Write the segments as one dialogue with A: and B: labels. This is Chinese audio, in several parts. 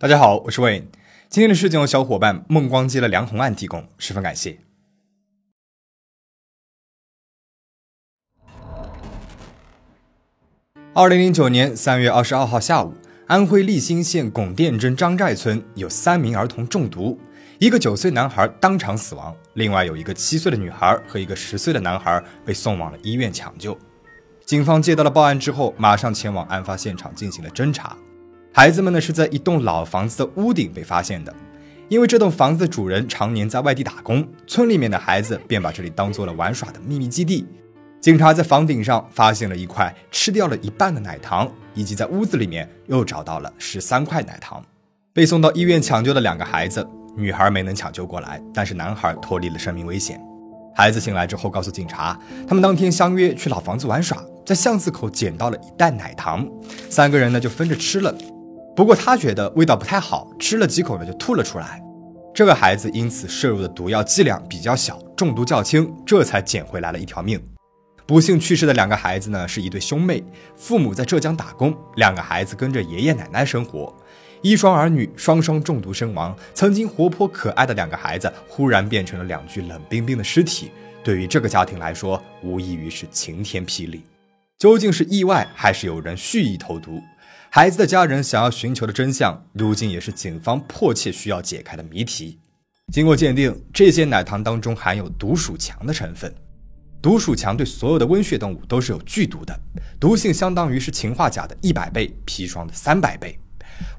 A: 大家好，我是 Wayne。今天的事件由小伙伴梦光接了梁红案提供，十分感谢。二零零九年三月二十二号下午，安徽利辛县巩店镇张寨村有三名儿童中毒，一个九岁男孩当场死亡，另外有一个七岁的女孩和一个十岁的男孩被送往了医院抢救。警方接到了报案之后，马上前往案发现场进行了侦查。孩子们呢是在一栋老房子的屋顶被发现的，因为这栋房子的主人常年在外地打工，村里面的孩子便把这里当做了玩耍的秘密基地。警察在房顶上发现了一块吃掉了一半的奶糖，以及在屋子里面又找到了十三块奶糖。被送到医院抢救的两个孩子，女孩没能抢救过来，但是男孩脱离了生命危险。孩子醒来之后告诉警察，他们当天相约去老房子玩耍，在巷子口捡到了一袋奶糖，三个人呢就分着吃了。不过他觉得味道不太好，吃了几口呢就吐了出来。这个孩子因此摄入的毒药剂量比较小，中毒较轻，这才捡回来了一条命。不幸去世的两个孩子呢是一对兄妹，父母在浙江打工，两个孩子跟着爷爷奶奶生活。一双儿女双双中毒身亡，曾经活泼可爱的两个孩子忽然变成了两具冷冰冰的尸体。对于这个家庭来说，无异于是晴天霹雳。究竟是意外还是有人蓄意投毒？孩子的家人想要寻求的真相，如今也是警方迫切需要解开的谜题。经过鉴定，这些奶糖当中含有毒鼠强的成分。毒鼠强对所有的温血动物都是有剧毒的，毒性相当于是氰化钾的一百倍，砒霜的三百倍，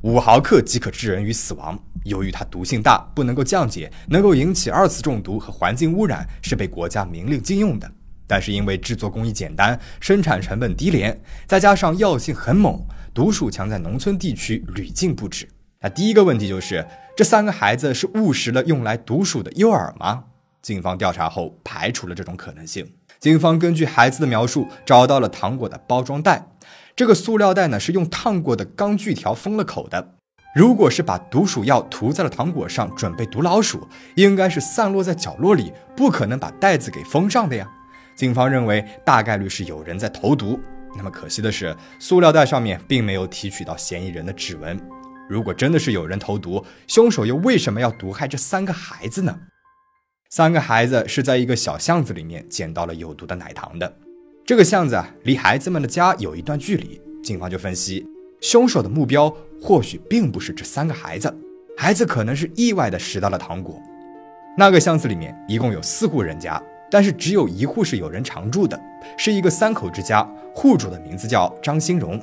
A: 五毫克即可致人于死亡。由于它毒性大，不能够降解，能够引起二次中毒和环境污染，是被国家明令禁用的。但是因为制作工艺简单，生产成本低廉，再加上药性很猛。毒鼠强在农村地区屡禁不止。那第一个问题就是，这三个孩子是误食了用来毒鼠的诱饵吗？警方调查后排除了这种可能性。警方根据孩子的描述，找到了糖果的包装袋。这个塑料袋呢是用烫过的钢锯条封了口的。如果是把毒鼠药涂在了糖果上，准备毒老鼠，应该是散落在角落里，不可能把袋子给封上的呀。警方认为，大概率是有人在投毒。那么可惜的是，塑料袋上面并没有提取到嫌疑人的指纹。如果真的是有人投毒，凶手又为什么要毒害这三个孩子呢？三个孩子是在一个小巷子里面捡到了有毒的奶糖的。这个巷子啊，离孩子们的家有一段距离。警方就分析，凶手的目标或许并不是这三个孩子，孩子可能是意外的拾到了糖果。那个巷子里面一共有四户人家。但是只有一户是有人常住的，是一个三口之家，户主的名字叫张新荣。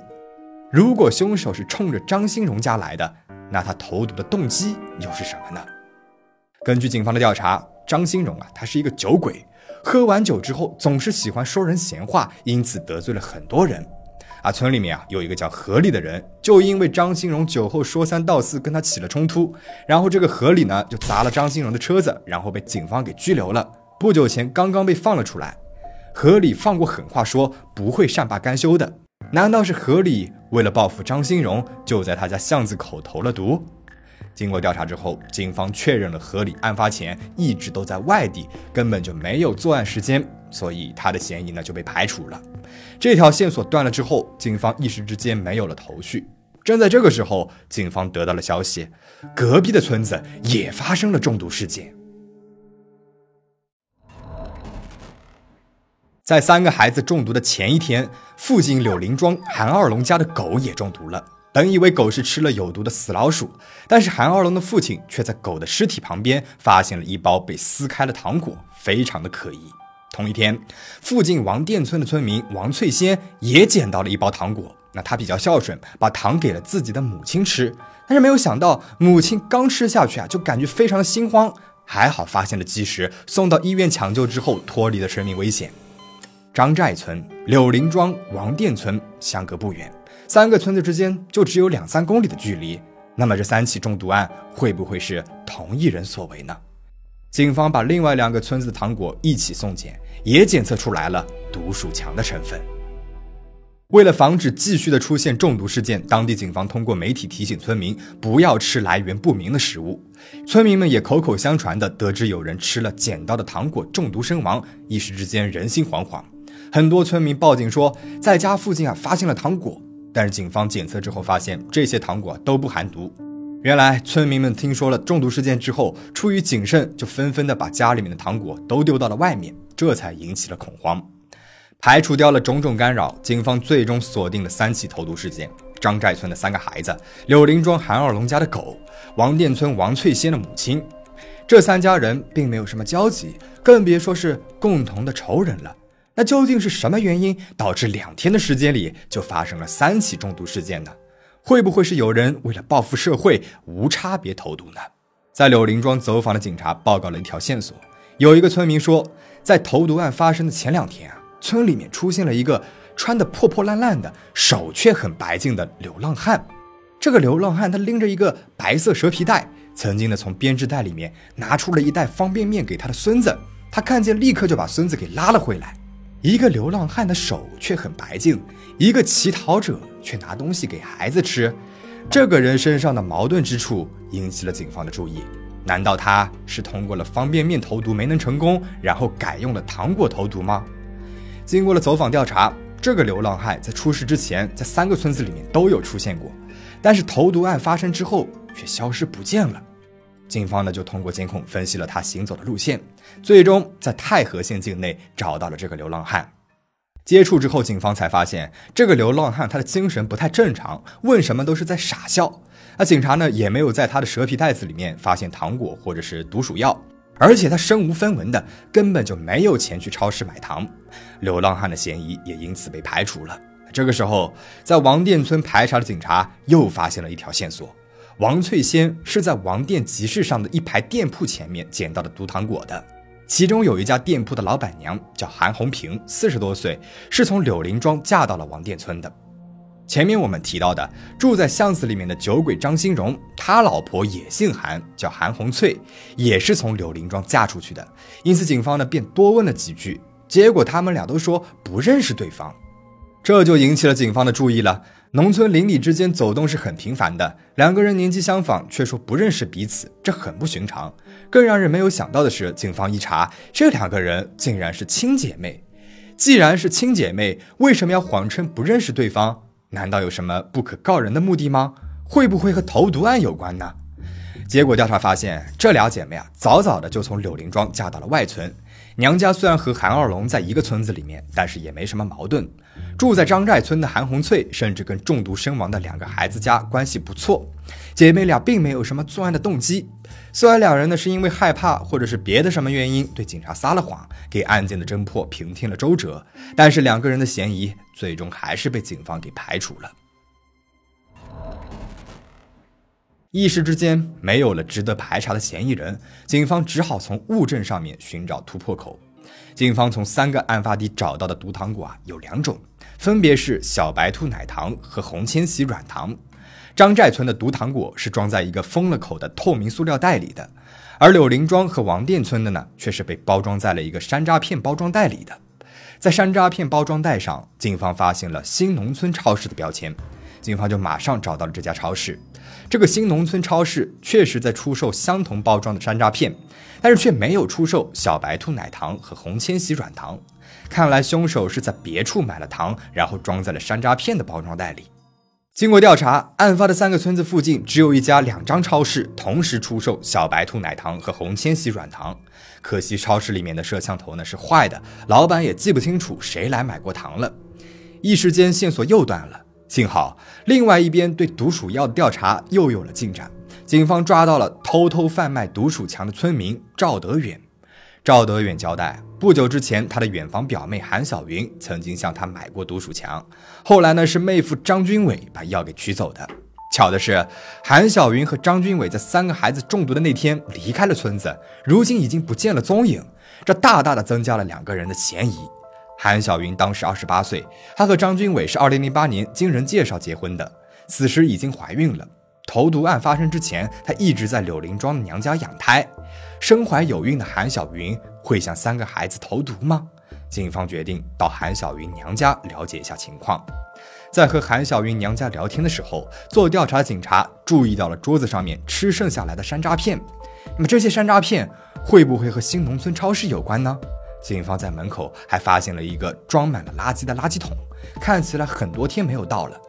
A: 如果凶手是冲着张新荣家来的，那他投毒的动机又是什么呢？根据警方的调查，张新荣啊，他是一个酒鬼，喝完酒之后总是喜欢说人闲话，因此得罪了很多人。啊，村里面啊有一个叫何礼的人，就因为张新荣酒后说三道四，跟他起了冲突，然后这个何礼呢就砸了张新荣的车子，然后被警方给拘留了。不久前刚刚被放了出来，何理放过狠话说不会善罢甘休的。难道是何理为了报复张新荣，就在他家巷子口投了毒？经过调查之后，警方确认了何理案发前一直都在外地，根本就没有作案时间，所以他的嫌疑呢就被排除了。这条线索断了之后，警方一时之间没有了头绪。正在这个时候，警方得到了消息，隔壁的村子也发生了中毒事件。在三个孩子中毒的前一天，附近柳林庄韩二龙家的狗也中毒了。本以为狗是吃了有毒的死老鼠，但是韩二龙的父亲却在狗的尸体旁边发现了一包被撕开的糖果，非常的可疑。同一天，附近王店村的村民王翠仙也捡到了一包糖果。那他比较孝顺，把糖给了自己的母亲吃，但是没有想到，母亲刚吃下去啊，就感觉非常的心慌。还好发现了及时，送到医院抢救之后，脱离了生命危险。张寨村、柳林庄、王店村相隔不远，三个村子之间就只有两三公里的距离。那么这三起中毒案会不会是同一人所为呢？警方把另外两个村子的糖果一起送检，也检测出来了毒鼠强的成分。为了防止继续的出现中毒事件，当地警方通过媒体提醒村民不要吃来源不明的食物。村民们也口口相传的得知有人吃了捡到的糖果中毒身亡，一时之间人心惶惶。很多村民报警说，在家附近啊发现了糖果，但是警方检测之后发现这些糖果都不含毒。原来村民们听说了中毒事件之后，出于谨慎，就纷纷的把家里面的糖果都丢到了外面，这才引起了恐慌。排除掉了种种干扰，警方最终锁定了三起投毒事件：张寨村的三个孩子，柳林庄韩二龙家的狗，王店村王翠仙的母亲。这三家人并没有什么交集，更别说是共同的仇人了。那究竟是什么原因导致两天的时间里就发生了三起中毒事件呢？会不会是有人为了报复社会无差别投毒呢？在柳林庄走访的警察报告了一条线索：有一个村民说，在投毒案发生的前两天啊，村里面出现了一个穿的破破烂烂的、手却很白净的流浪汉。这个流浪汉他拎着一个白色蛇皮袋，曾经呢从编织袋里面拿出了一袋方便面给他的孙子。他看见立刻就把孙子给拉了回来。一个流浪汉的手却很白净，一个乞讨者却拿东西给孩子吃，这个人身上的矛盾之处引起了警方的注意。难道他是通过了方便面投毒没能成功，然后改用了糖果投毒吗？经过了走访调查，这个流浪汉在出事之前，在三个村子里面都有出现过，但是投毒案发生之后却消失不见了。警方呢就通过监控分析了他行走的路线，最终在太和县境内找到了这个流浪汉。接触之后，警方才发现这个流浪汉他的精神不太正常，问什么都是在傻笑。那警察呢也没有在他的蛇皮袋子里面发现糖果或者是毒鼠药，而且他身无分文的，根本就没有钱去超市买糖。流浪汉的嫌疑也因此被排除了。这个时候，在王店村排查的警察又发现了一条线索。王翠仙是在王店集市上的一排店铺前面捡到的毒糖果的，其中有一家店铺的老板娘叫韩红平，四十多岁，是从柳林庄嫁到了王店村的。前面我们提到的住在巷子里面的酒鬼张新荣，他老婆也姓韩，叫韩红翠，也是从柳林庄嫁出去的。因此，警方呢便多问了几句，结果他们俩都说不认识对方，这就引起了警方的注意了。农村邻里之间走动是很频繁的，两个人年纪相仿，却说不认识彼此，这很不寻常。更让人没有想到的是，警方一查，这两个人竟然是亲姐妹。既然是亲姐妹，为什么要谎称不认识对方？难道有什么不可告人的目的吗？会不会和投毒案有关呢？结果调查发现，这俩姐妹啊，早早的就从柳林庄嫁到了外村。娘家虽然和韩二龙在一个村子里面，但是也没什么矛盾。住在张寨村的韩红翠，甚至跟中毒身亡的两个孩子家关系不错。姐妹俩并没有什么作案的动机。虽然两人呢是因为害怕或者是别的什么原因对警察撒了谎，给案件的侦破平添了周折，但是两个人的嫌疑最终还是被警方给排除了。一时之间没有了值得排查的嫌疑人，警方只好从物证上面寻找突破口。警方从三个案发地找到的毒糖果啊有两种，分别是小白兔奶糖和红千禧软糖。张寨村的毒糖果是装在一个封了口的透明塑料袋里的，而柳林庄和王店村的呢却是被包装在了一个山楂片包装袋里的。在山楂片包装袋上，警方发现了新农村超市的标签。警方就马上找到了这家超市，这个新农村超市确实在出售相同包装的山楂片，但是却没有出售小白兔奶糖和红千禧软糖。看来凶手是在别处买了糖，然后装在了山楂片的包装袋里。经过调查，案发的三个村子附近只有一家两张超市同时出售小白兔奶糖和红千禧软糖，可惜超市里面的摄像头呢是坏的，老板也记不清楚谁来买过糖了。一时间线索又断了。幸好，另外一边对毒鼠药的调查又有了进展。警方抓到了偷偷贩卖毒鼠强的村民赵德远。赵德远交代，不久之前，他的远房表妹韩小云曾经向他买过毒鼠强，后来呢是妹夫张军伟把药给取走的。巧的是，韩小云和张军伟在三个孩子中毒的那天离开了村子，如今已经不见了踪影，这大大的增加了两个人的嫌疑。韩小云当时二十八岁，她和张军伟是二零零八年经人介绍结婚的，此时已经怀孕了。投毒案发生之前，她一直在柳林庄的娘家养胎。身怀有孕的韩小云会向三个孩子投毒吗？警方决定到韩小云娘家了解一下情况。在和韩小云娘家聊天的时候，做调查的警察注意到了桌子上面吃剩下来的山楂片。那么这些山楂片会不会和新农村超市有关呢？警方在门口还发现了一个装满了垃圾的垃圾桶，看起来很多天没有倒了。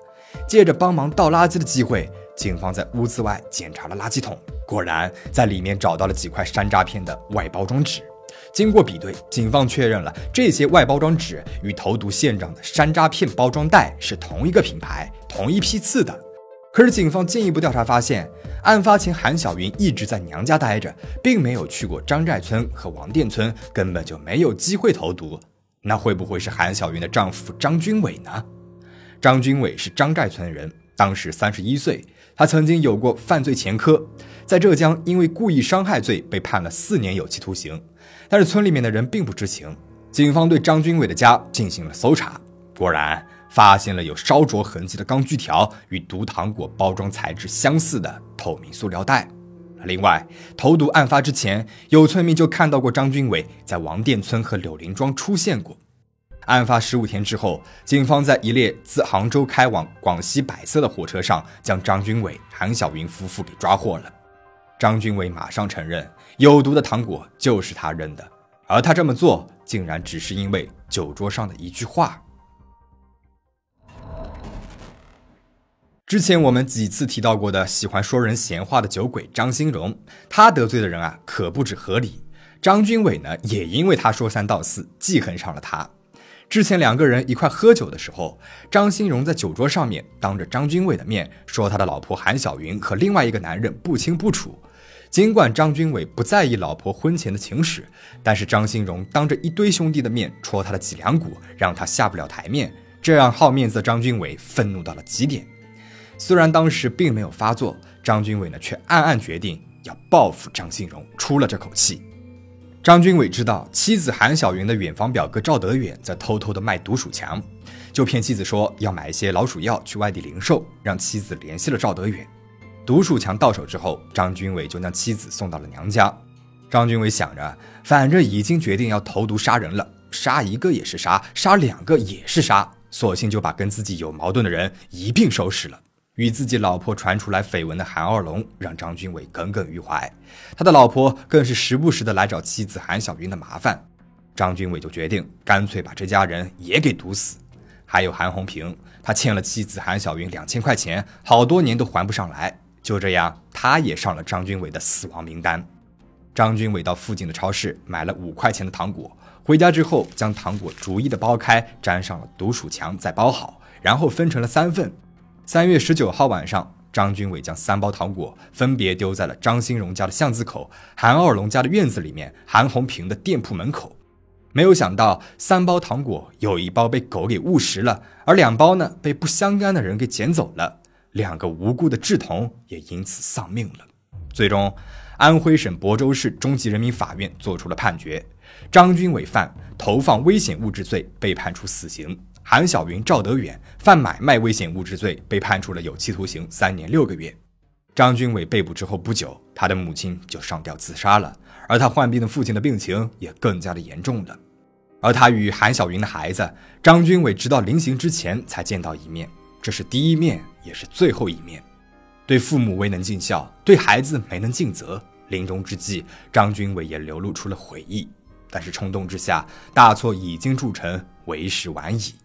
A: 借着帮忙倒垃圾的机会，警方在屋子外检查了垃圾桶，果然在里面找到了几块山楂片的外包装纸。经过比对，警方确认了这些外包装纸与投毒现场的山楂片包装袋是同一个品牌、同一批次的。可是，警方进一步调查发现，案发前韩小云一直在娘家待着，并没有去过张寨村和王店村，根本就没有机会投毒。那会不会是韩小云的丈夫张军伟呢？张军伟是张寨村人，当时三十一岁，他曾经有过犯罪前科，在浙江因为故意伤害罪被判了四年有期徒刑。但是村里面的人并不知情，警方对张军伟的家进行了搜查，果然发现了有烧灼痕迹的钢锯条与毒糖果包装材质相似的透明塑料袋。另外，投毒案发之前，有村民就看到过张军伟在王店村和柳林庄出现过。案发十五天之后，警方在一列自杭州开往广西百色的火车上，将张军伟、韩小云夫妇给抓获了。张军伟马上承认。有毒的糖果就是他扔的，而他这么做竟然只是因为酒桌上的一句话。之前我们几次提到过的喜欢说人闲话的酒鬼张新荣，他得罪的人啊可不止何理。张军伟呢，也因为他说三道四，记恨上了他。之前两个人一块喝酒的时候，张新荣在酒桌上面当着张军伟的面说他的老婆韩小云和另外一个男人不清不楚。尽管张军伟不在意老婆婚前的情史，但是张新荣当着一堆兄弟的面戳他的脊梁骨，让他下不了台面，这让好面子的张军伟愤怒到了极点。虽然当时并没有发作，张军伟呢却暗暗决定要报复张新荣，出了这口气。张军伟知道妻子韩小云的远房表哥赵德远在偷偷的卖毒鼠强，就骗妻子说要买一些老鼠药去外地零售，让妻子联系了赵德远。毒鼠强到手之后，张军伟就将妻子送到了娘家。张军伟想着，反正已经决定要投毒杀人了，杀一个也是杀，杀两个也是杀，索性就把跟自己有矛盾的人一并收拾了。与自己老婆传出来绯闻的韩二龙，让张军伟耿耿于怀。他的老婆更是时不时的来找妻子韩小云的麻烦。张军伟就决定干脆把这家人也给毒死。还有韩红平，他欠了妻子韩小云两千块钱，好多年都还不上来。就这样，他也上了张军伟的死亡名单。张军伟到附近的超市买了五块钱的糖果，回家之后将糖果逐一的剥开，粘上了毒鼠强，再包好，然后分成了三份。三月十九号晚上，张军伟将三包糖果分别丢在了张新荣家的巷子口、韩二龙家的院子里面、韩红平的店铺门口。没有想到，三包糖果有一包被狗给误食了，而两包呢被不相干的人给捡走了。两个无辜的稚童也因此丧命了。最终，安徽省亳州市中级人民法院作出了判决：张军伟犯投放危险物质罪，被判处死刑；韩小云、赵德远犯买卖危险物质罪，被判处了有期徒刑三年六个月。张军伟被捕之后不久，他的母亲就上吊自杀了，而他患病的父亲的病情也更加的严重了。而他与韩小云的孩子张军伟，直到临刑之前才见到一面。这是第一面，也是最后一面。对父母未能尽孝，对孩子没能尽责。临终之际，张军伟也流露出了悔意。但是冲动之下，大错已经铸成，为时晚矣。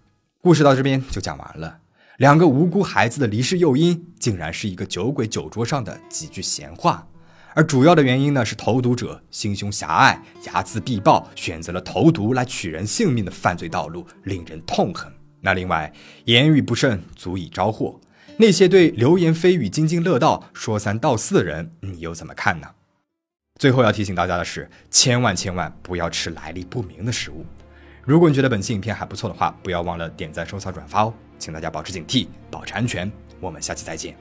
A: 故事到这边就讲完了。两个无辜孩子的离世诱因，竟然是一个酒鬼酒桌上的几句闲话。而主要的原因呢，是投毒者心胸狭隘，睚眦必报，选择了投毒来取人性命的犯罪道路，令人痛恨。那另外，言语不慎足以招祸。那些对流言蜚语津津乐道、说三道四的人，你又怎么看呢？最后要提醒大家的是，千万千万不要吃来历不明的食物。如果你觉得本期影片还不错的话不要忘了点赞收藏转发哦。请大家保持警惕保持安全。我们下期再见。